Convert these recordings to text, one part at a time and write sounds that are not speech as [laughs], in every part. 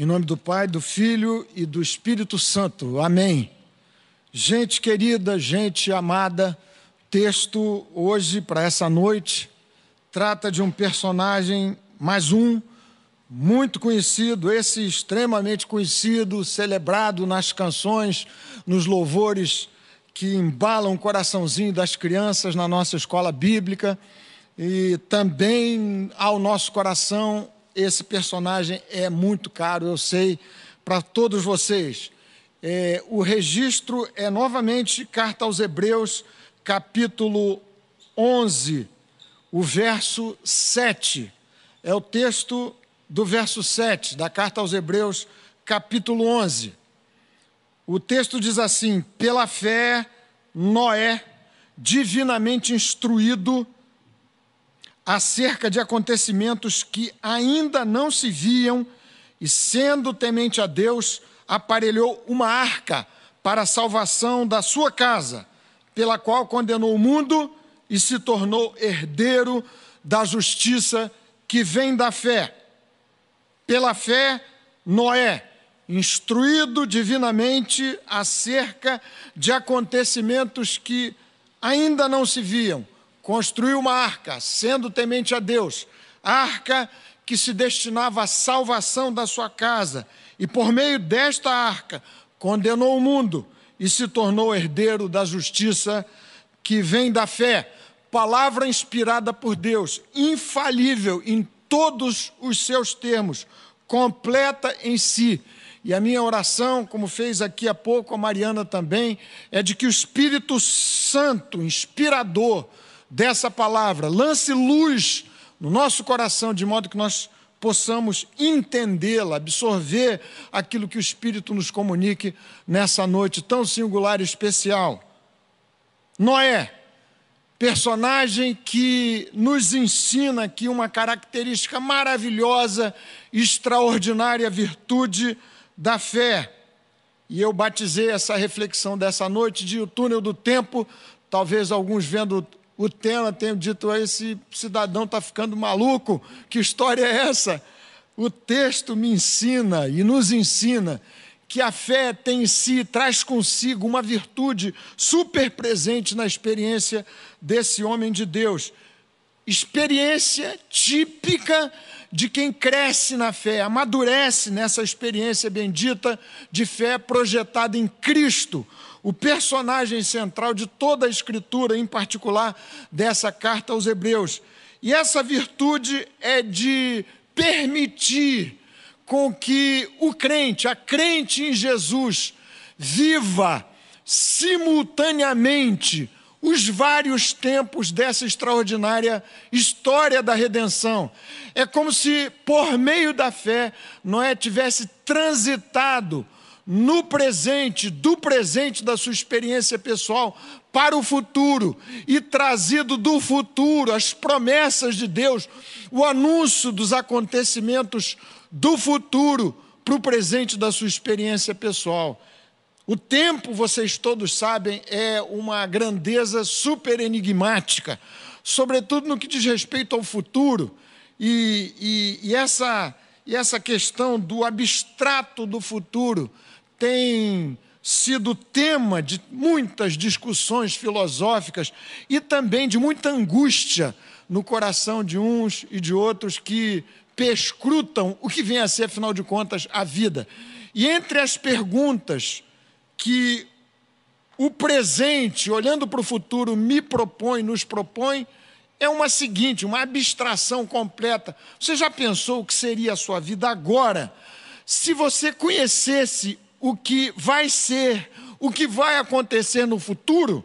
Em nome do Pai, do Filho e do Espírito Santo. Amém. Gente querida, gente amada, texto hoje para essa noite trata de um personagem, mais um, muito conhecido, esse extremamente conhecido, celebrado nas canções, nos louvores que embalam o coraçãozinho das crianças na nossa escola bíblica e também ao nosso coração esse personagem é muito caro, eu sei, para todos vocês. É, o registro é novamente Carta aos Hebreus, capítulo 11, o verso 7. É o texto do verso 7 da Carta aos Hebreus, capítulo 11. O texto diz assim: Pela fé, Noé, divinamente instruído, acerca de acontecimentos que ainda não se viam, e sendo temente a Deus, aparelhou uma arca para a salvação da sua casa, pela qual condenou o mundo e se tornou herdeiro da justiça que vem da fé. Pela fé, Noé, instruído divinamente acerca de acontecimentos que ainda não se viam, construiu uma arca, sendo temente a Deus, arca que se destinava à salvação da sua casa, e por meio desta arca condenou o mundo e se tornou herdeiro da justiça que vem da fé. Palavra inspirada por Deus, infalível em todos os seus termos, completa em si. E a minha oração, como fez aqui há pouco a Mariana também, é de que o Espírito Santo, inspirador, dessa palavra, lance luz no nosso coração, de modo que nós possamos entendê-la, absorver aquilo que o Espírito nos comunique nessa noite tão singular e especial. Noé, personagem que nos ensina aqui uma característica maravilhosa, extraordinária virtude da fé. E eu batizei essa reflexão dessa noite de o túnel do tempo, talvez alguns vendo o tema tem dito a esse cidadão está ficando maluco, que história é essa? O texto me ensina e nos ensina que a fé tem em si, traz consigo uma virtude super presente na experiência desse homem de Deus. Experiência típica de quem cresce na fé, amadurece nessa experiência bendita de fé projetada em Cristo, o personagem central de toda a Escritura, em particular dessa carta aos Hebreus. E essa virtude é de permitir com que o crente, a crente em Jesus, viva simultaneamente os vários tempos dessa extraordinária história da redenção. É como se, por meio da fé, Noé tivesse transitado no presente, do presente da sua experiência pessoal para o futuro e trazido do futuro as promessas de Deus, o anúncio dos acontecimentos do futuro para o presente da sua experiência pessoal. O tempo, vocês todos sabem, é uma grandeza super enigmática, sobretudo no que diz respeito ao futuro, e, e, e essa, e essa questão do abstrato do futuro tem sido tema de muitas discussões filosóficas e também de muita angústia no coração de uns e de outros que perscrutam o que vem a ser, afinal de contas, a vida. E entre as perguntas que o presente, olhando para o futuro, me propõe, nos propõe, é uma seguinte, uma abstração completa. Você já pensou o que seria a sua vida agora se você conhecesse o que vai ser, o que vai acontecer no futuro?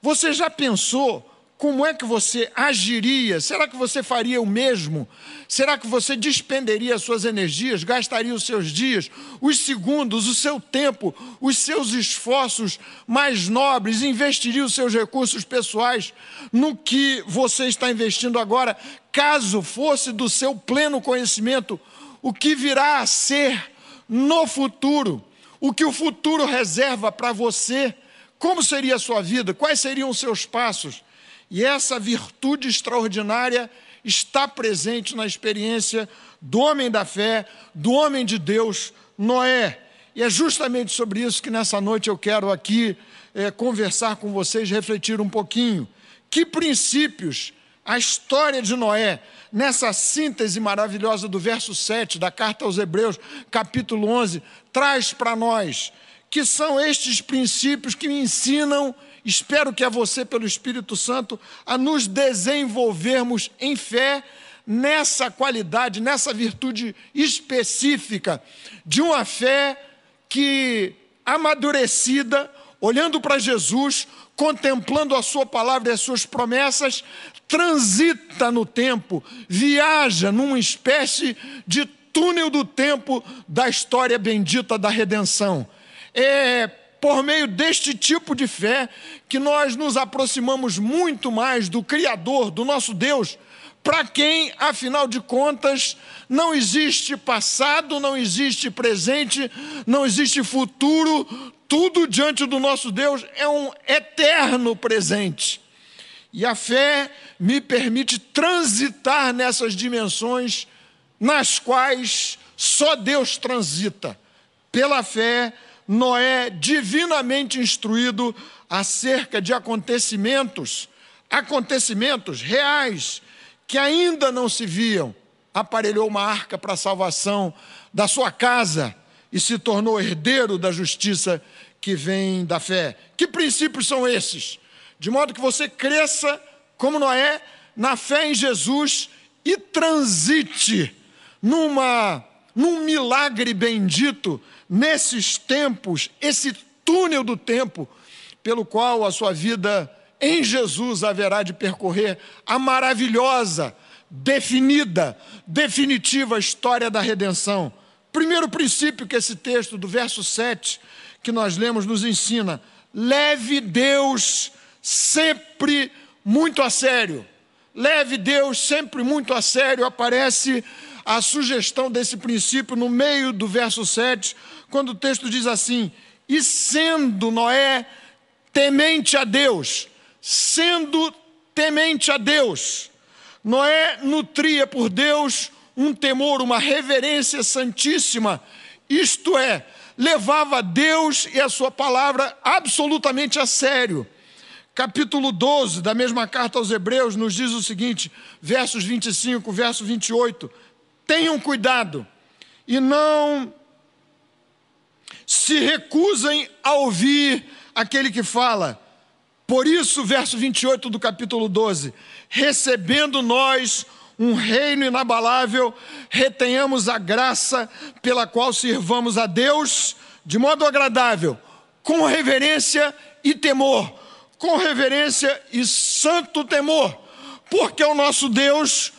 Você já pensou como é que você agiria? Será que você faria o mesmo? Será que você despenderia suas energias, gastaria os seus dias, os segundos, o seu tempo, os seus esforços mais nobres, investiria os seus recursos pessoais no que você está investindo agora, caso fosse do seu pleno conhecimento o que virá a ser no futuro, o que o futuro reserva para você, como seria a sua vida, quais seriam os seus passos. E essa virtude extraordinária está presente na experiência do homem da fé, do homem de Deus, Noé. E é justamente sobre isso que nessa noite eu quero aqui é, conversar com vocês, refletir um pouquinho. Que princípios a história de Noé, nessa síntese maravilhosa do verso 7 da carta aos Hebreus, capítulo 11, traz para nós, que são estes princípios que me ensinam, espero que a você, pelo Espírito Santo, a nos desenvolvermos em fé nessa qualidade, nessa virtude específica de uma fé que, amadurecida, olhando para Jesus, contemplando a Sua palavra e as Suas promessas, transita no tempo, viaja numa espécie de túnel do tempo da história bendita da redenção. É por meio deste tipo de fé que nós nos aproximamos muito mais do Criador, do nosso Deus, para quem, afinal de contas, não existe passado, não existe presente, não existe futuro, tudo diante do nosso Deus é um eterno presente. E a fé me permite transitar nessas dimensões nas quais só Deus transita. Pela fé, Noé, divinamente instruído acerca de acontecimentos, acontecimentos reais que ainda não se viam, aparelhou uma arca para a salvação da sua casa e se tornou herdeiro da justiça que vem da fé. Que princípios são esses? De modo que você cresça como Noé na fé em Jesus e transite numa num milagre bendito nesses tempos, esse túnel do tempo pelo qual a sua vida em Jesus haverá de percorrer a maravilhosa, definida, definitiva história da redenção. Primeiro princípio que esse texto, do verso 7, que nós lemos, nos ensina: leve Deus sempre muito a sério. Leve Deus sempre muito a sério. Aparece a sugestão desse princípio no meio do verso 7, quando o texto diz assim: E sendo Noé temente a Deus, sendo temente a Deus. Noé nutria por Deus um temor, uma reverência santíssima, isto é, levava Deus e a sua palavra absolutamente a sério. Capítulo 12 da mesma carta aos Hebreus nos diz o seguinte, versos 25, verso 28. Tenham cuidado e não se recusem a ouvir aquele que fala por isso, verso 28 do capítulo 12: recebendo nós um reino inabalável, retenhamos a graça pela qual sirvamos a Deus de modo agradável, com reverência e temor, com reverência e santo temor, porque o nosso Deus,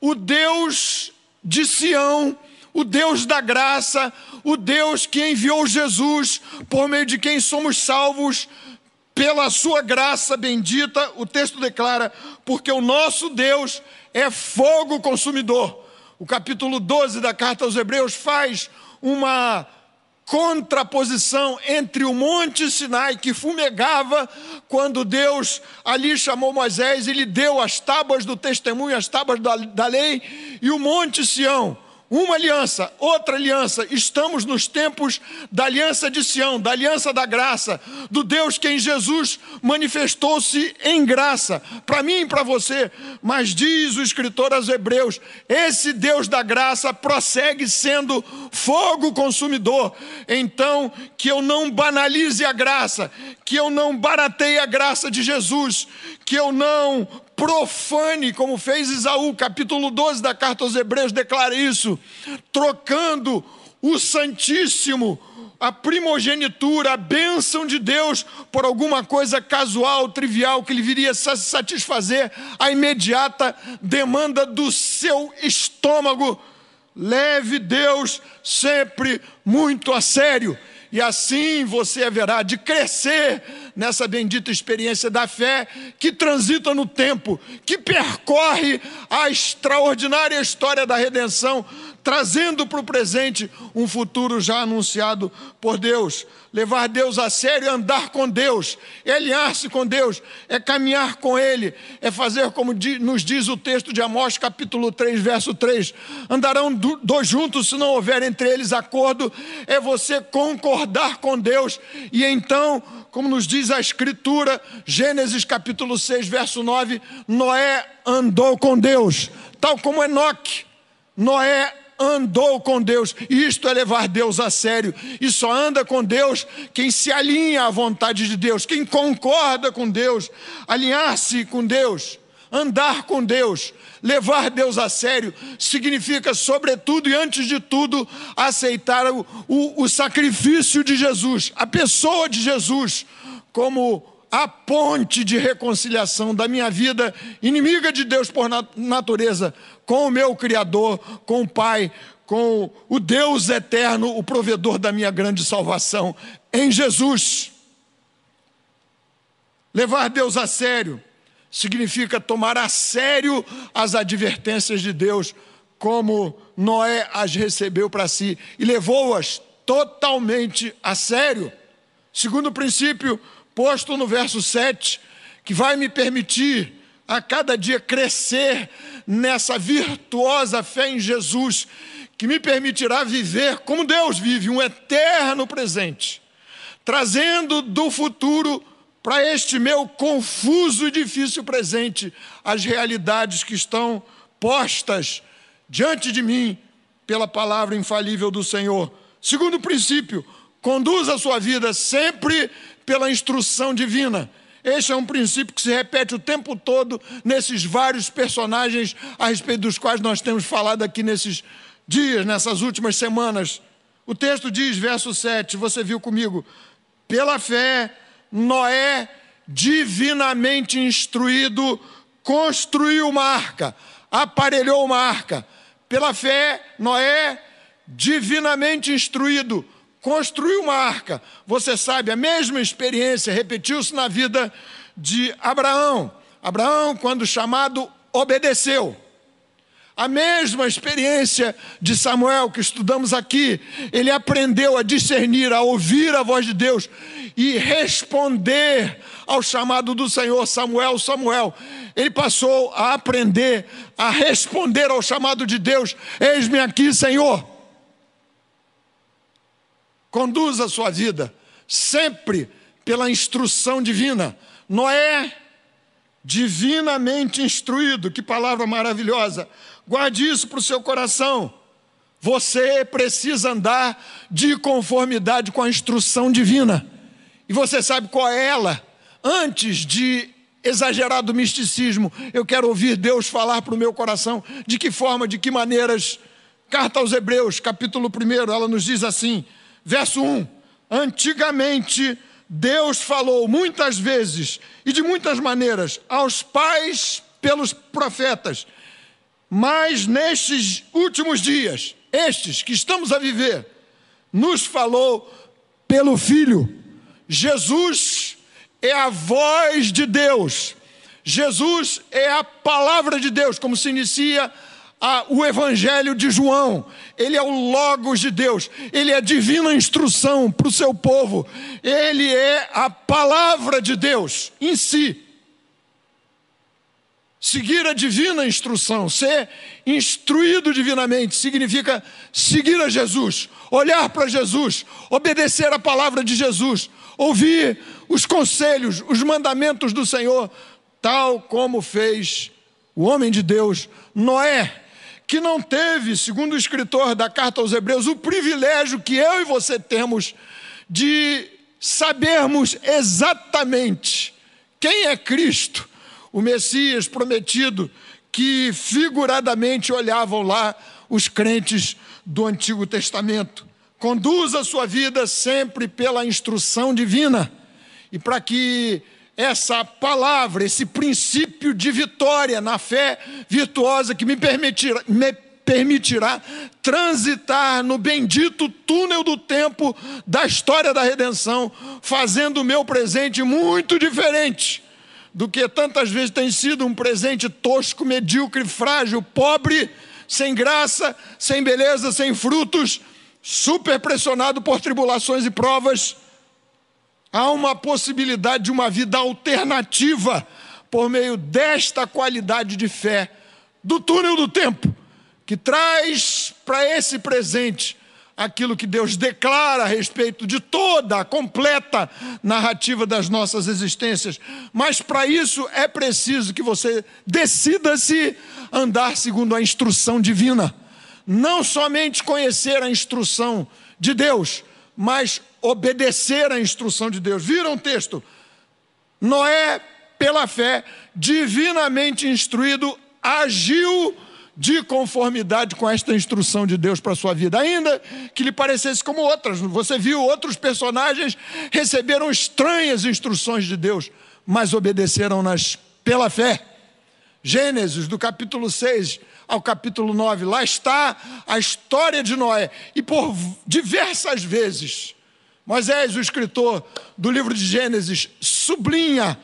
o Deus de Sião, o Deus da graça, o Deus que enviou Jesus, por meio de quem somos salvos, pela sua graça bendita, o texto declara, porque o nosso Deus é fogo consumidor. O capítulo 12 da carta aos Hebreus faz uma contraposição entre o Monte Sinai, que fumegava quando Deus ali chamou Moisés e lhe deu as tábuas do testemunho, as tábuas da, da lei, e o Monte Sião, uma aliança, outra aliança. Estamos nos tempos da aliança de Sião, da aliança da graça, do Deus que em Jesus manifestou-se em graça, para mim e para você. Mas diz o escritor aos Hebreus: esse Deus da graça prossegue sendo fogo consumidor. Então, que eu não banalize a graça, que eu não barateie a graça de Jesus, que eu não profane, como fez Isaú, capítulo 12 da carta aos Hebreus declara isso, trocando o Santíssimo, a primogenitura, a bênção de Deus, por alguma coisa casual, trivial, que lhe viria satisfazer a imediata demanda do seu estômago. Leve Deus sempre muito a sério, e assim você haverá de crescer nessa bendita experiência da fé que transita no tempo, que percorre a extraordinária história da redenção, trazendo para o presente um futuro já anunciado por Deus. Levar Deus a sério andar com Deus, é alinhar-se com Deus, é caminhar com Ele, é fazer como nos diz o texto de Amós, capítulo 3, verso 3: andarão dois juntos se não houver entre eles acordo, é você concordar com Deus, e então, como nos diz a Escritura, Gênesis capítulo 6, verso 9: Noé andou com Deus, tal como Enoque. Noé andou com Deus. Isto é levar Deus a sério. E só anda com Deus quem se alinha à vontade de Deus, quem concorda com Deus, alinhar-se com Deus, andar com Deus. Levar Deus a sério significa, sobretudo e antes de tudo, aceitar o, o, o sacrifício de Jesus, a pessoa de Jesus, como a ponte de reconciliação da minha vida, inimiga de Deus por natureza, com o meu Criador, com o Pai, com o Deus eterno, o provedor da minha grande salvação, em Jesus. Levar Deus a sério significa tomar a sério as advertências de Deus, como Noé as recebeu para si e levou-as totalmente a sério. Segundo princípio, posto no verso 7, que vai me permitir a cada dia crescer nessa virtuosa fé em Jesus, que me permitirá viver como Deus vive, um eterno presente, trazendo do futuro para este meu confuso e difícil presente as realidades que estão postas diante de mim pela palavra infalível do Senhor. Segundo princípio, conduza a sua vida sempre pela instrução divina. Este é um princípio que se repete o tempo todo nesses vários personagens a respeito dos quais nós temos falado aqui nesses dias, nessas últimas semanas. O texto diz, verso 7, você viu comigo: pela fé, Noé, divinamente instruído, construiu uma arca, aparelhou uma arca. Pela fé, Noé, divinamente instruído, construiu uma arca. Você sabe, a mesma experiência repetiu-se na vida de Abraão. Abraão, quando chamado, obedeceu. A mesma experiência de Samuel que estudamos aqui, ele aprendeu a discernir, a ouvir a voz de Deus e responder ao chamado do Senhor, Samuel, Samuel. Ele passou a aprender a responder ao chamado de Deus: Eis-me aqui, Senhor. Conduza a sua vida sempre pela instrução divina. Noé, divinamente instruído, que palavra maravilhosa. Guarde isso para o seu coração. Você precisa andar de conformidade com a instrução divina. E você sabe qual é ela? Antes de exagerado misticismo, eu quero ouvir Deus falar para o meu coração de que forma, de que maneiras. Carta aos Hebreus, capítulo 1, ela nos diz assim: Verso 1: Antigamente Deus falou muitas vezes e de muitas maneiras aos pais pelos profetas, mas nestes últimos dias, estes que estamos a viver, nos falou pelo Filho. Jesus é a voz de Deus, Jesus é a palavra de Deus, como se inicia a, o Evangelho de João. Ele é o Logos de Deus, ele é a divina instrução para o seu povo, ele é a palavra de Deus em si. Seguir a divina instrução, ser instruído divinamente, significa seguir a Jesus, olhar para Jesus, obedecer a palavra de Jesus, ouvir os conselhos, os mandamentos do Senhor, tal como fez o homem de Deus, Noé que não teve, segundo o escritor da carta aos Hebreus, o privilégio que eu e você temos de sabermos exatamente quem é Cristo, o Messias prometido, que figuradamente olhavam lá os crentes do Antigo Testamento. Conduza a sua vida sempre pela instrução divina e para que essa palavra, esse princípio de vitória na fé virtuosa que me, permitirá, me permitirá transitar no bendito túnel do tempo da história da redenção, fazendo o meu presente muito diferente do que tantas vezes tem sido um presente tosco, medíocre, frágil, pobre, sem graça, sem beleza, sem frutos, super pressionado por tribulações e provas. Há uma possibilidade de uma vida alternativa por meio desta qualidade de fé do túnel do tempo, que traz para esse presente aquilo que Deus declara a respeito de toda a completa narrativa das nossas existências. Mas para isso é preciso que você decida-se andar segundo a instrução divina. Não somente conhecer a instrução de Deus, mas obedecer à instrução de Deus. Viram o texto? Noé, pela fé, divinamente instruído, agiu de conformidade com esta instrução de Deus para a sua vida, ainda que lhe parecesse como outras. Você viu outros personagens receberam estranhas instruções de Deus, mas obedeceram-nas pela fé. Gênesis, do capítulo 6 ao capítulo 9, lá está a história de Noé, e por diversas vezes, Moisés, o escritor do livro de Gênesis, sublinha,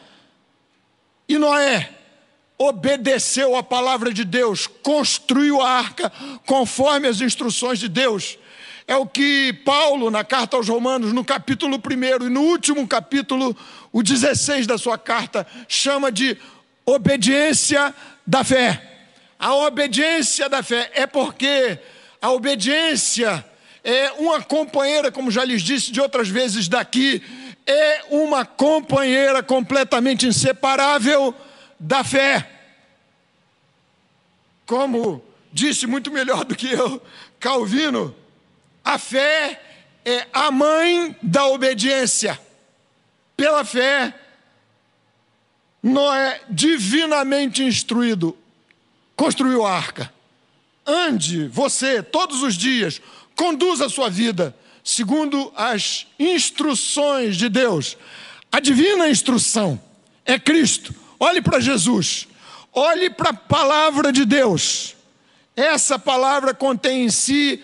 e Noé, obedeceu a palavra de Deus, construiu a arca conforme as instruções de Deus. É o que Paulo, na carta aos Romanos, no capítulo 1 e no último capítulo, o 16 da sua carta, chama de obediência da fé. A obediência da fé é porque a obediência é uma companheira, como já lhes disse de outras vezes daqui, é uma companheira completamente inseparável da fé. Como disse muito melhor do que eu, Calvino, a fé é a mãe da obediência. Pela fé, Noé, divinamente instruído, construiu a arca. Ande, você, todos os dias, conduza a sua vida segundo as instruções de Deus. A divina instrução é Cristo. Olhe para Jesus, olhe para a palavra de Deus. Essa palavra contém em si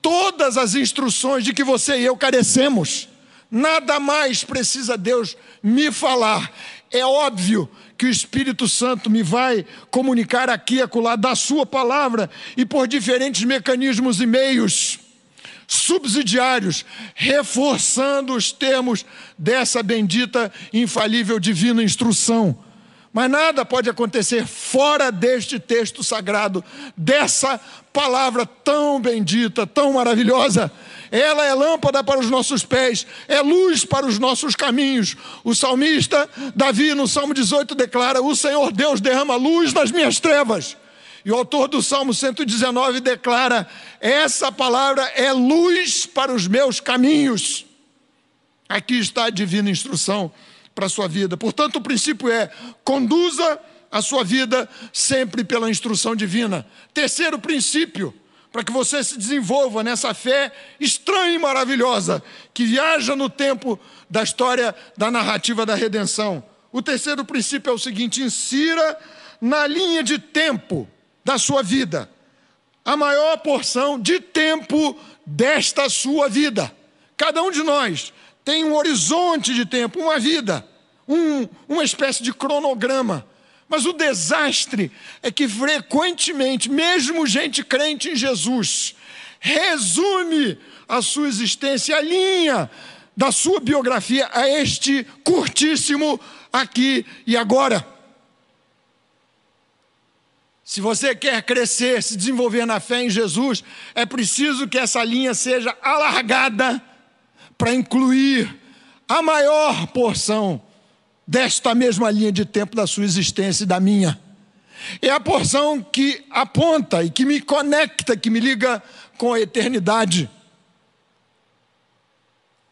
todas as instruções de que você e eu carecemos. Nada mais precisa Deus me falar. É óbvio que o Espírito Santo me vai comunicar aqui e acolá da Sua palavra e por diferentes mecanismos e meios subsidiários, reforçando os termos dessa bendita, infalível, divina instrução. Mas nada pode acontecer fora deste texto sagrado, dessa palavra tão bendita, tão maravilhosa. Ela é lâmpada para os nossos pés, é luz para os nossos caminhos. O salmista Davi, no Salmo 18, declara: O Senhor Deus derrama luz nas minhas trevas. E o autor do Salmo 119 declara: Essa palavra é luz para os meus caminhos. Aqui está a divina instrução para a sua vida. Portanto, o princípio é: conduza a sua vida sempre pela instrução divina. Terceiro princípio, para que você se desenvolva nessa fé estranha e maravilhosa, que viaja no tempo da história da narrativa da redenção. O terceiro princípio é o seguinte: insira na linha de tempo da sua vida a maior porção de tempo desta sua vida. Cada um de nós tem um horizonte de tempo, uma vida, um, uma espécie de cronograma. Mas o desastre é que frequentemente, mesmo gente crente em Jesus, resume a sua existência, a linha da sua biografia a este curtíssimo aqui e agora. Se você quer crescer, se desenvolver na fé em Jesus, é preciso que essa linha seja alargada para incluir a maior porção desta mesma linha de tempo da sua existência e da minha. É a porção que aponta e que me conecta, que me liga com a eternidade.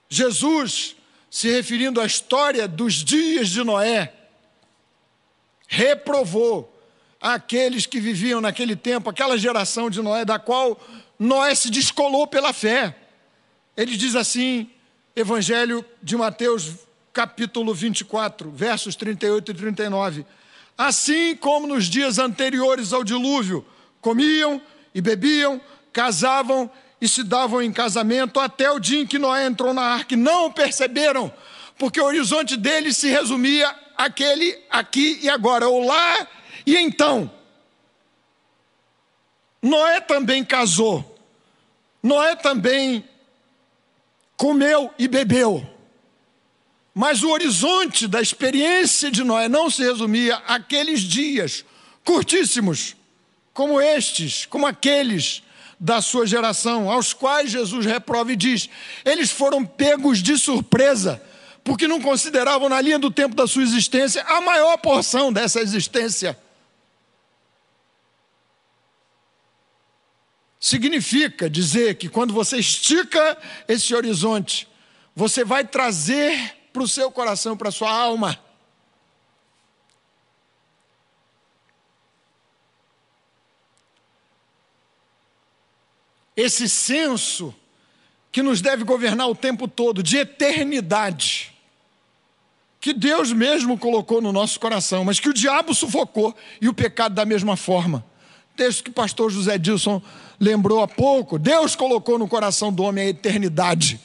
Jesus, se referindo à história dos dias de Noé, reprovou aqueles que viviam naquele tempo, aquela geração de Noé, da qual Noé se descolou pela fé. Ele diz assim, Evangelho de Mateus, capítulo 24, versos 38 e 39. Assim como nos dias anteriores ao dilúvio, comiam e bebiam, casavam e se davam em casamento até o dia em que Noé entrou na arca. Não o perceberam, porque o horizonte deles se resumia aquele aqui e agora, ou lá e então. Noé também casou. Noé também comeu e bebeu. Mas o horizonte da experiência de Noé não se resumia àqueles dias curtíssimos, como estes, como aqueles da sua geração, aos quais Jesus reprova e diz: eles foram pegos de surpresa, porque não consideravam na linha do tempo da sua existência a maior porção dessa existência. Significa dizer que quando você estica esse horizonte, você vai trazer para o seu coração, para a sua alma, esse senso que nos deve governar o tempo todo, de eternidade, que Deus mesmo colocou no nosso coração, mas que o diabo sufocou e o pecado da mesma forma. Texto que o pastor José Dilson lembrou há pouco: Deus colocou no coração do homem a eternidade.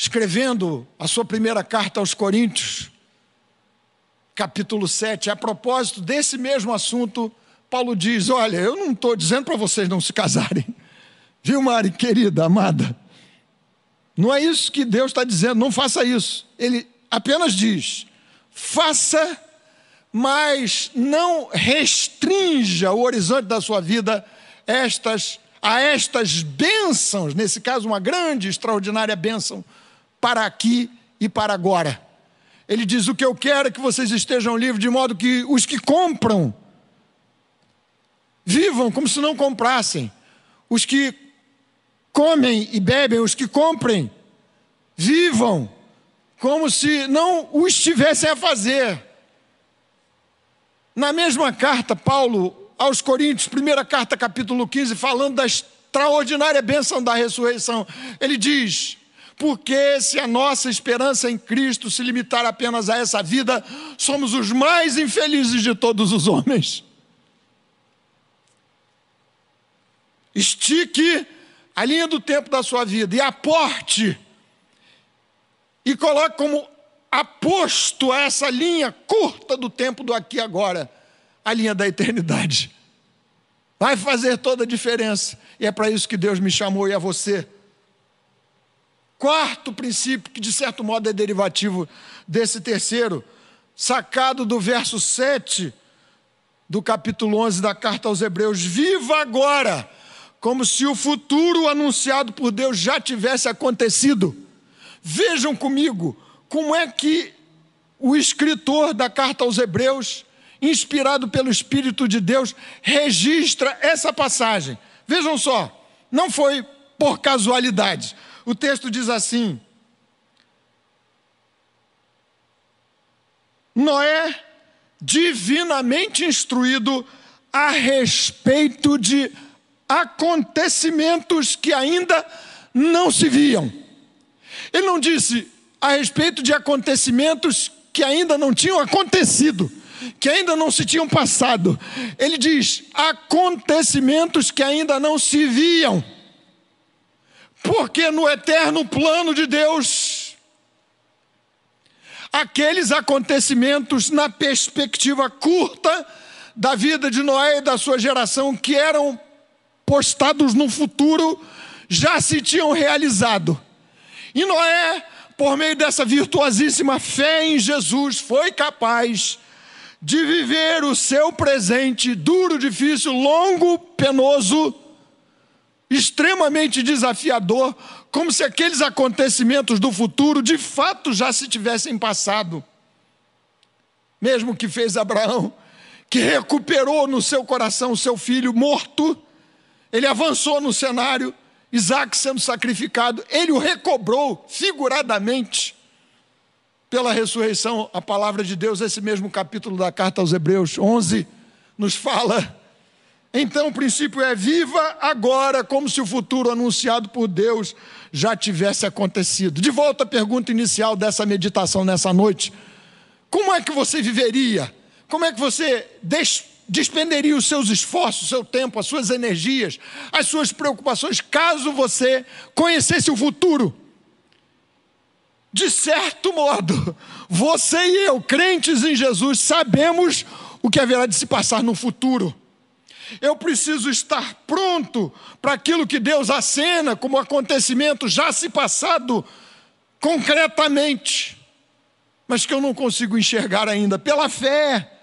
Escrevendo a sua primeira carta aos Coríntios, capítulo 7, a propósito desse mesmo assunto, Paulo diz: Olha, eu não estou dizendo para vocês não se casarem, [laughs] viu, Mari, querida, amada? Não é isso que Deus está dizendo, não faça isso. Ele apenas diz: faça, mas não restrinja o horizonte da sua vida estas, a estas bênçãos, nesse caso, uma grande, extraordinária bênção, para aqui e para agora. Ele diz: O que eu quero é que vocês estejam livres, de modo que os que compram vivam como se não comprassem. Os que comem e bebem, os que comprem, vivam como se não o estivessem a fazer. Na mesma carta, Paulo aos Coríntios, primeira carta, capítulo 15, falando da extraordinária bênção da ressurreição, ele diz: porque se a nossa esperança em Cristo se limitar apenas a essa vida, somos os mais infelizes de todos os homens. Estique a linha do tempo da sua vida e aporte, e coloque como aposto a essa linha curta do tempo do aqui e agora, a linha da eternidade. Vai fazer toda a diferença, e é para isso que Deus me chamou e a você. Quarto princípio, que de certo modo é derivativo desse terceiro, sacado do verso 7 do capítulo 11 da carta aos Hebreus: Viva agora, como se o futuro anunciado por Deus já tivesse acontecido. Vejam comigo como é que o escritor da carta aos Hebreus, inspirado pelo Espírito de Deus, registra essa passagem. Vejam só, não foi por casualidade. O texto diz assim: Noé, divinamente instruído a respeito de acontecimentos que ainda não se viam. Ele não disse a respeito de acontecimentos que ainda não tinham acontecido, que ainda não se tinham passado. Ele diz acontecimentos que ainda não se viam. Porque no eterno plano de Deus, aqueles acontecimentos na perspectiva curta da vida de Noé e da sua geração, que eram postados no futuro, já se tinham realizado. E Noé, por meio dessa virtuosíssima fé em Jesus, foi capaz de viver o seu presente duro, difícil, longo, penoso, extremamente desafiador, como se aqueles acontecimentos do futuro de fato já se tivessem passado. Mesmo que fez Abraão, que recuperou no seu coração o seu filho morto, ele avançou no cenário, Isaac sendo sacrificado, ele o recobrou figuradamente pela ressurreição. A palavra de Deus, esse mesmo capítulo da carta aos Hebreus 11, nos fala então o princípio é viva agora, como se o futuro anunciado por Deus já tivesse acontecido. De volta à pergunta inicial dessa meditação nessa noite: como é que você viveria? Como é que você des despenderia os seus esforços, o seu tempo, as suas energias, as suas preocupações, caso você conhecesse o futuro? De certo modo, você e eu, crentes em Jesus, sabemos o que haverá de se passar no futuro. Eu preciso estar pronto para aquilo que Deus acena como acontecimento já se passado concretamente, mas que eu não consigo enxergar ainda pela fé.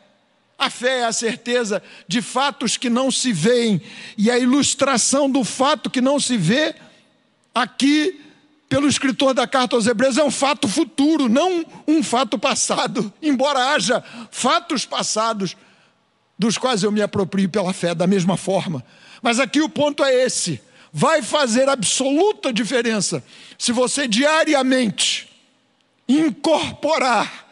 A fé é a certeza de fatos que não se veem, e a ilustração do fato que não se vê, aqui, pelo escritor da carta aos Hebreus, é um fato futuro, não um fato passado, embora haja fatos passados dos quais eu me aproprio pela fé da mesma forma. Mas aqui o ponto é esse: vai fazer absoluta diferença se você diariamente incorporar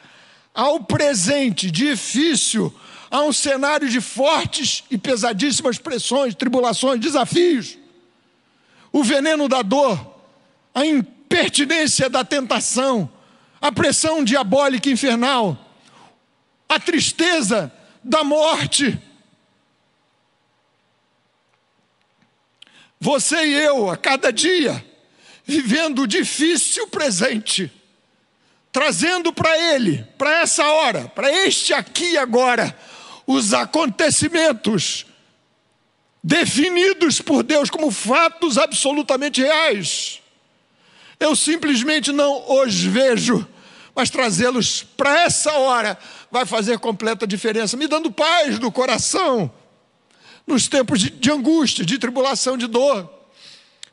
ao presente difícil a um cenário de fortes e pesadíssimas pressões, tribulações, desafios. O veneno da dor, a impertinência da tentação, a pressão diabólica infernal, a tristeza da morte. Você e eu, a cada dia, vivendo o difícil presente, trazendo para Ele, para essa hora, para este aqui e agora, os acontecimentos definidos por Deus como fatos absolutamente reais. Eu simplesmente não os vejo, mas trazê-los para essa hora vai fazer completa diferença, me dando paz no coração, nos tempos de, de angústia, de tribulação, de dor,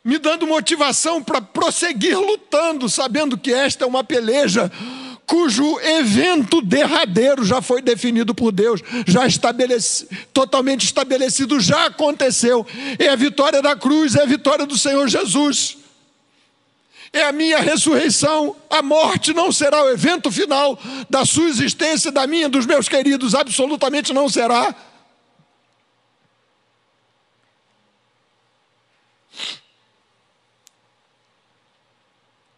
me dando motivação para prosseguir lutando, sabendo que esta é uma peleja cujo evento derradeiro já foi definido por Deus, já estabeleci, totalmente estabelecido, já aconteceu. É a vitória da cruz, é a vitória do Senhor Jesus. É a minha ressurreição. A morte não será o evento final da sua existência, da minha, dos meus queridos, absolutamente não será.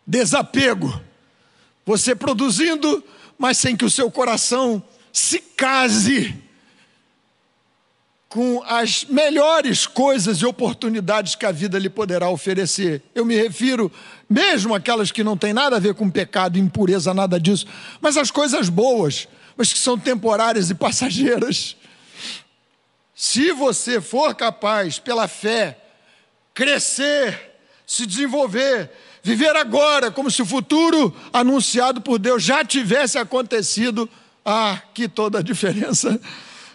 Desapego você produzindo, mas sem que o seu coração se case com as melhores coisas e oportunidades que a vida lhe poderá oferecer. Eu me refiro mesmo aquelas que não têm nada a ver com pecado, impureza, nada disso, mas as coisas boas, mas que são temporárias e passageiras. Se você for capaz, pela fé, crescer, se desenvolver, Viver agora como se o futuro anunciado por Deus já tivesse acontecido. Ah, que toda a diferença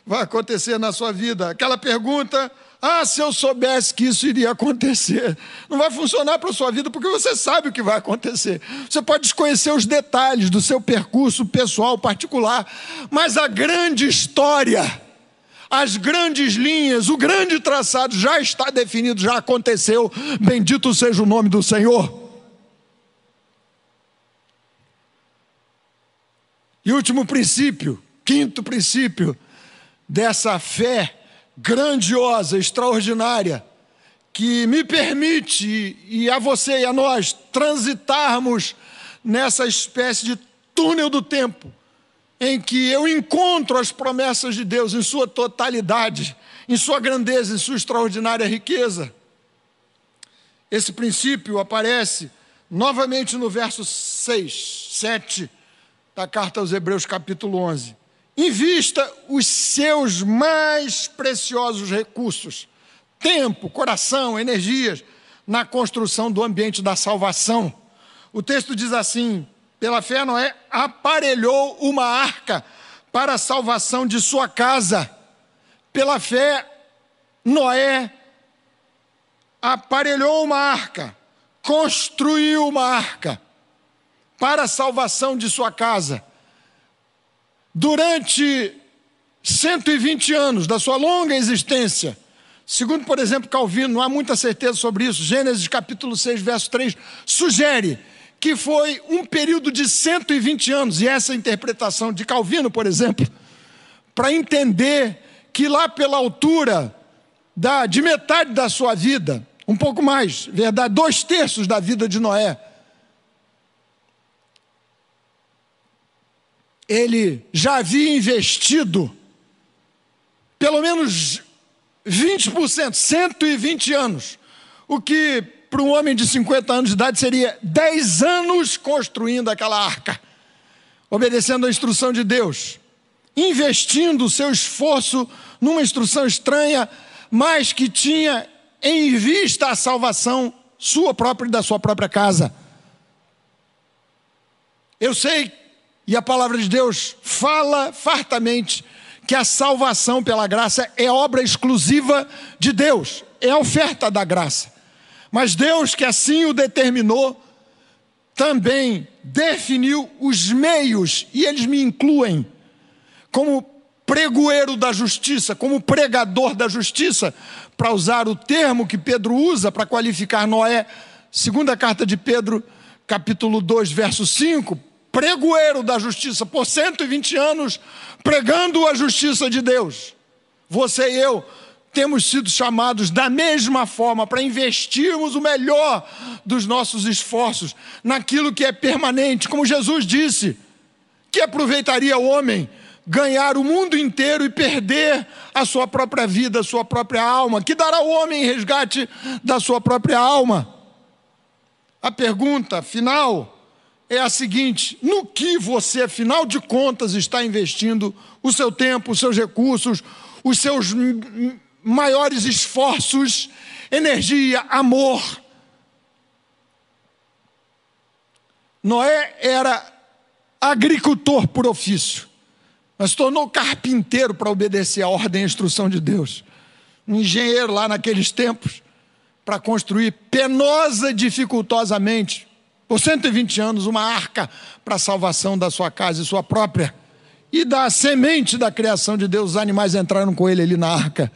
vai acontecer na sua vida. Aquela pergunta, ah, se eu soubesse que isso iria acontecer. Não vai funcionar para a sua vida porque você sabe o que vai acontecer. Você pode desconhecer os detalhes do seu percurso pessoal, particular, mas a grande história, as grandes linhas, o grande traçado já está definido, já aconteceu. Bendito seja o nome do Senhor. E último princípio, quinto princípio dessa fé grandiosa, extraordinária, que me permite, e a você e a nós, transitarmos nessa espécie de túnel do tempo, em que eu encontro as promessas de Deus em sua totalidade, em sua grandeza, em sua extraordinária riqueza. Esse princípio aparece novamente no verso 6, 7 da carta aos Hebreus, capítulo 11. Invista os seus mais preciosos recursos, tempo, coração, energias, na construção do ambiente da salvação. O texto diz assim: pela fé, Noé aparelhou uma arca para a salvação de sua casa. Pela fé, Noé aparelhou uma arca, construiu uma arca para a salvação de sua casa. Durante 120 anos da sua longa existência, segundo, por exemplo, Calvino, não há muita certeza sobre isso, Gênesis capítulo 6, verso 3, sugere que foi um período de 120 anos, e essa interpretação de Calvino, por exemplo, para entender que lá pela altura da, de metade da sua vida, um pouco mais, verdade, dois terços da vida de Noé, ele já havia investido pelo menos 20%, 120 anos, o que para um homem de 50 anos de idade seria 10 anos construindo aquela arca, obedecendo a instrução de Deus, investindo o seu esforço numa instrução estranha, mas que tinha em vista a salvação sua própria e da sua própria casa. Eu sei, e a palavra de Deus fala fartamente, que a salvação pela graça é obra exclusiva de Deus, é oferta da graça. Mas Deus, que assim o determinou, também definiu os meios, e eles me incluem, como pregoeiro da justiça, como pregador da justiça, para usar o termo que Pedro usa para qualificar Noé, segunda carta de Pedro, capítulo 2, verso 5, pregoeiro da justiça, por 120 anos, pregando a justiça de Deus. Você e eu temos sido chamados da mesma forma para investirmos o melhor dos nossos esforços naquilo que é permanente, como Jesus disse, que aproveitaria o homem ganhar o mundo inteiro e perder a sua própria vida, a sua própria alma, que dará o homem em resgate da sua própria alma. A pergunta final é a seguinte: no que você, afinal de contas, está investindo o seu tempo, os seus recursos, os seus maiores esforços, energia, amor? Noé era agricultor por ofício, mas tornou carpinteiro para obedecer a ordem e instrução de Deus. Um engenheiro lá naqueles tempos, para construir penosa e dificultosamente por 120 anos, uma arca para a salvação da sua casa e sua própria. E da semente da criação de Deus, os animais entraram com ele ali na arca.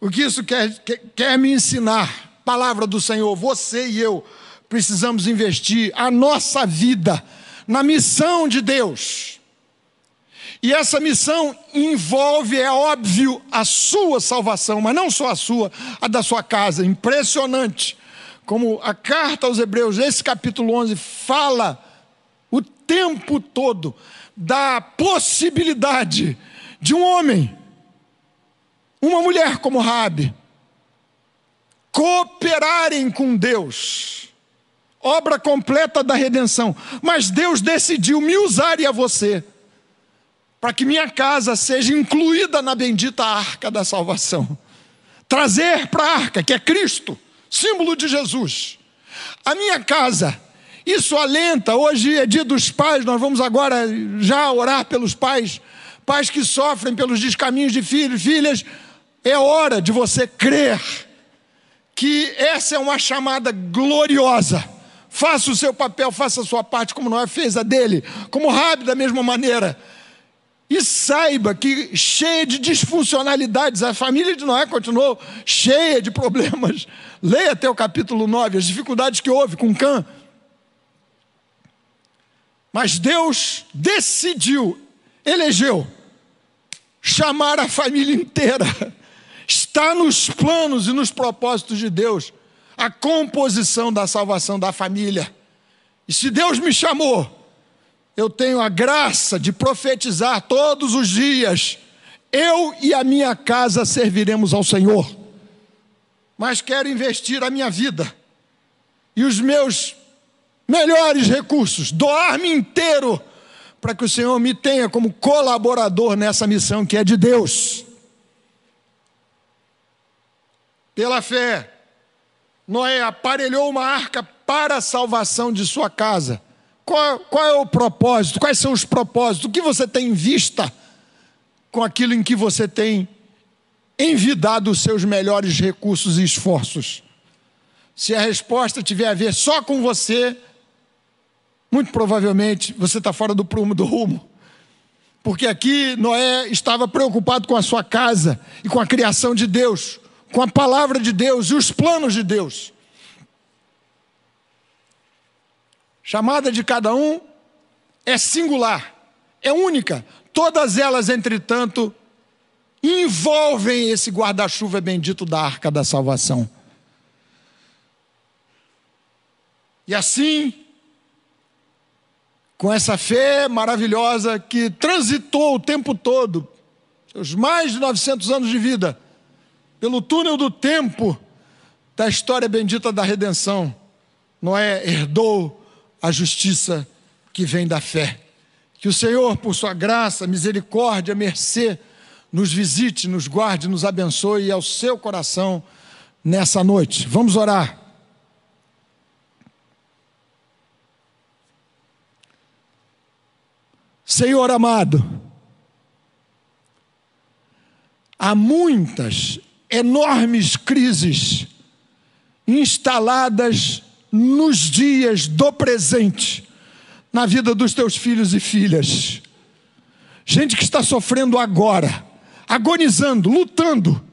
O que isso quer, quer, quer me ensinar? Palavra do Senhor, você e eu precisamos investir a nossa vida na missão de Deus. E essa missão envolve, é óbvio, a sua salvação, mas não só a sua, a da sua casa. Impressionante como a carta aos Hebreus, esse capítulo 11, fala o tempo todo da possibilidade de um homem, uma mulher como Rabi, cooperarem com Deus, obra completa da redenção. Mas Deus decidiu me usar e a você, para que minha casa seja incluída na bendita arca da salvação. Trazer para a arca, que é Cristo símbolo de Jesus. A minha casa, isso alenta. Hoje é dia dos pais, nós vamos agora já orar pelos pais, pais que sofrem pelos descaminhos de filhos, filhas. É hora de você crer que essa é uma chamada gloriosa. Faça o seu papel, faça a sua parte, como Noé fez a dele, como Rabi da mesma maneira. E saiba que, cheia de disfuncionalidades, a família de Noé continuou cheia de problemas. Leia até o capítulo 9, as dificuldades que houve com Cã. Mas Deus decidiu, elegeu, chamar a família inteira. Está nos planos e nos propósitos de Deus a composição da salvação da família. E se Deus me chamou, eu tenho a graça de profetizar todos os dias. Eu e a minha casa serviremos ao Senhor. Mas quero investir a minha vida e os meus melhores recursos, doar-me inteiro para que o Senhor me tenha como colaborador nessa missão que é de Deus. Pela fé, Noé aparelhou uma arca para a salvação de sua casa qual, qual é o propósito? Quais são os propósitos? O que você tem em vista com aquilo em que você tem envidado os seus melhores recursos e esforços? Se a resposta tiver a ver só com você, muito provavelmente você está fora do prumo do rumo. Porque aqui Noé estava preocupado com a sua casa e com a criação de Deus, com a palavra de Deus e os planos de Deus. chamada de cada um é singular, é única. Todas elas, entretanto, envolvem esse guarda-chuva bendito da arca da salvação. E assim, com essa fé maravilhosa que transitou o tempo todo, seus mais de 900 anos de vida, pelo túnel do tempo da história bendita da redenção. Noé herdou a justiça que vem da fé. Que o Senhor, por sua graça, misericórdia, mercê, nos visite, nos guarde, nos abençoe ao seu coração nessa noite. Vamos orar. Senhor amado, há muitas enormes crises instaladas nos dias do presente, na vida dos teus filhos e filhas. Gente que está sofrendo agora, agonizando, lutando.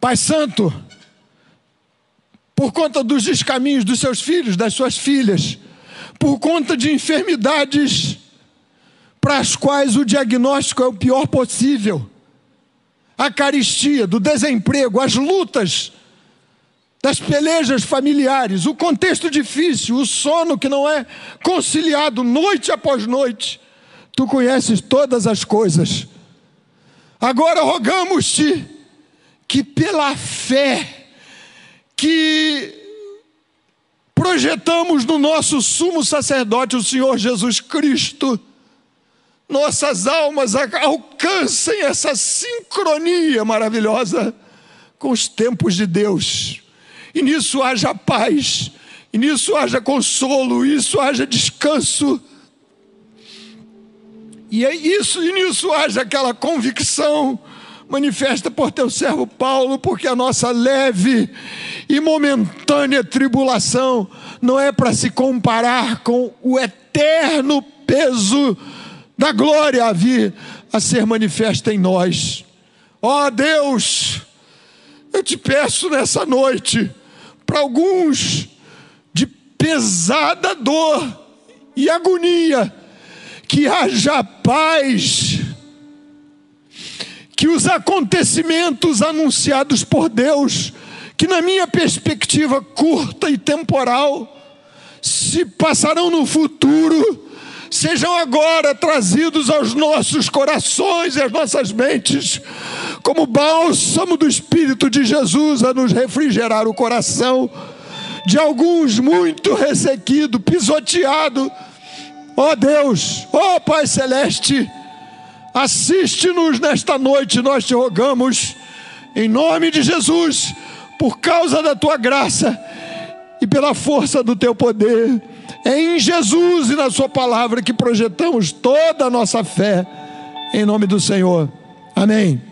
Pai Santo, por conta dos descaminhos dos seus filhos, das suas filhas, por conta de enfermidades para as quais o diagnóstico é o pior possível, a caristia, do desemprego, as lutas das pelejas familiares, o contexto difícil, o sono que não é conciliado noite após noite. Tu conheces todas as coisas. Agora rogamos-te que pela fé que projetamos no nosso sumo sacerdote, o Senhor Jesus Cristo, nossas almas alcancem essa sincronia maravilhosa com os tempos de Deus e nisso haja paz, e nisso haja consolo, e isso haja descanso. E é isso, e nisso haja aquela convicção manifesta por teu servo Paulo, porque a nossa leve e momentânea tribulação não é para se comparar com o eterno peso da glória a vir a ser manifesta em nós. Ó oh Deus, eu te peço nessa noite, para alguns de pesada dor e agonia, que haja paz, que os acontecimentos anunciados por Deus, que na minha perspectiva curta e temporal, se passarão no futuro, sejam agora trazidos aos nossos corações e às nossas mentes, como bálsamo do Espírito de Jesus a nos refrigerar o coração de alguns muito ressequido, pisoteado. Ó oh Deus, ó oh Pai Celeste, assiste-nos nesta noite, nós te rogamos, em nome de Jesus, por causa da tua graça e pela força do teu poder é em Jesus e na Sua palavra que projetamos toda a nossa fé, em nome do Senhor. Amém.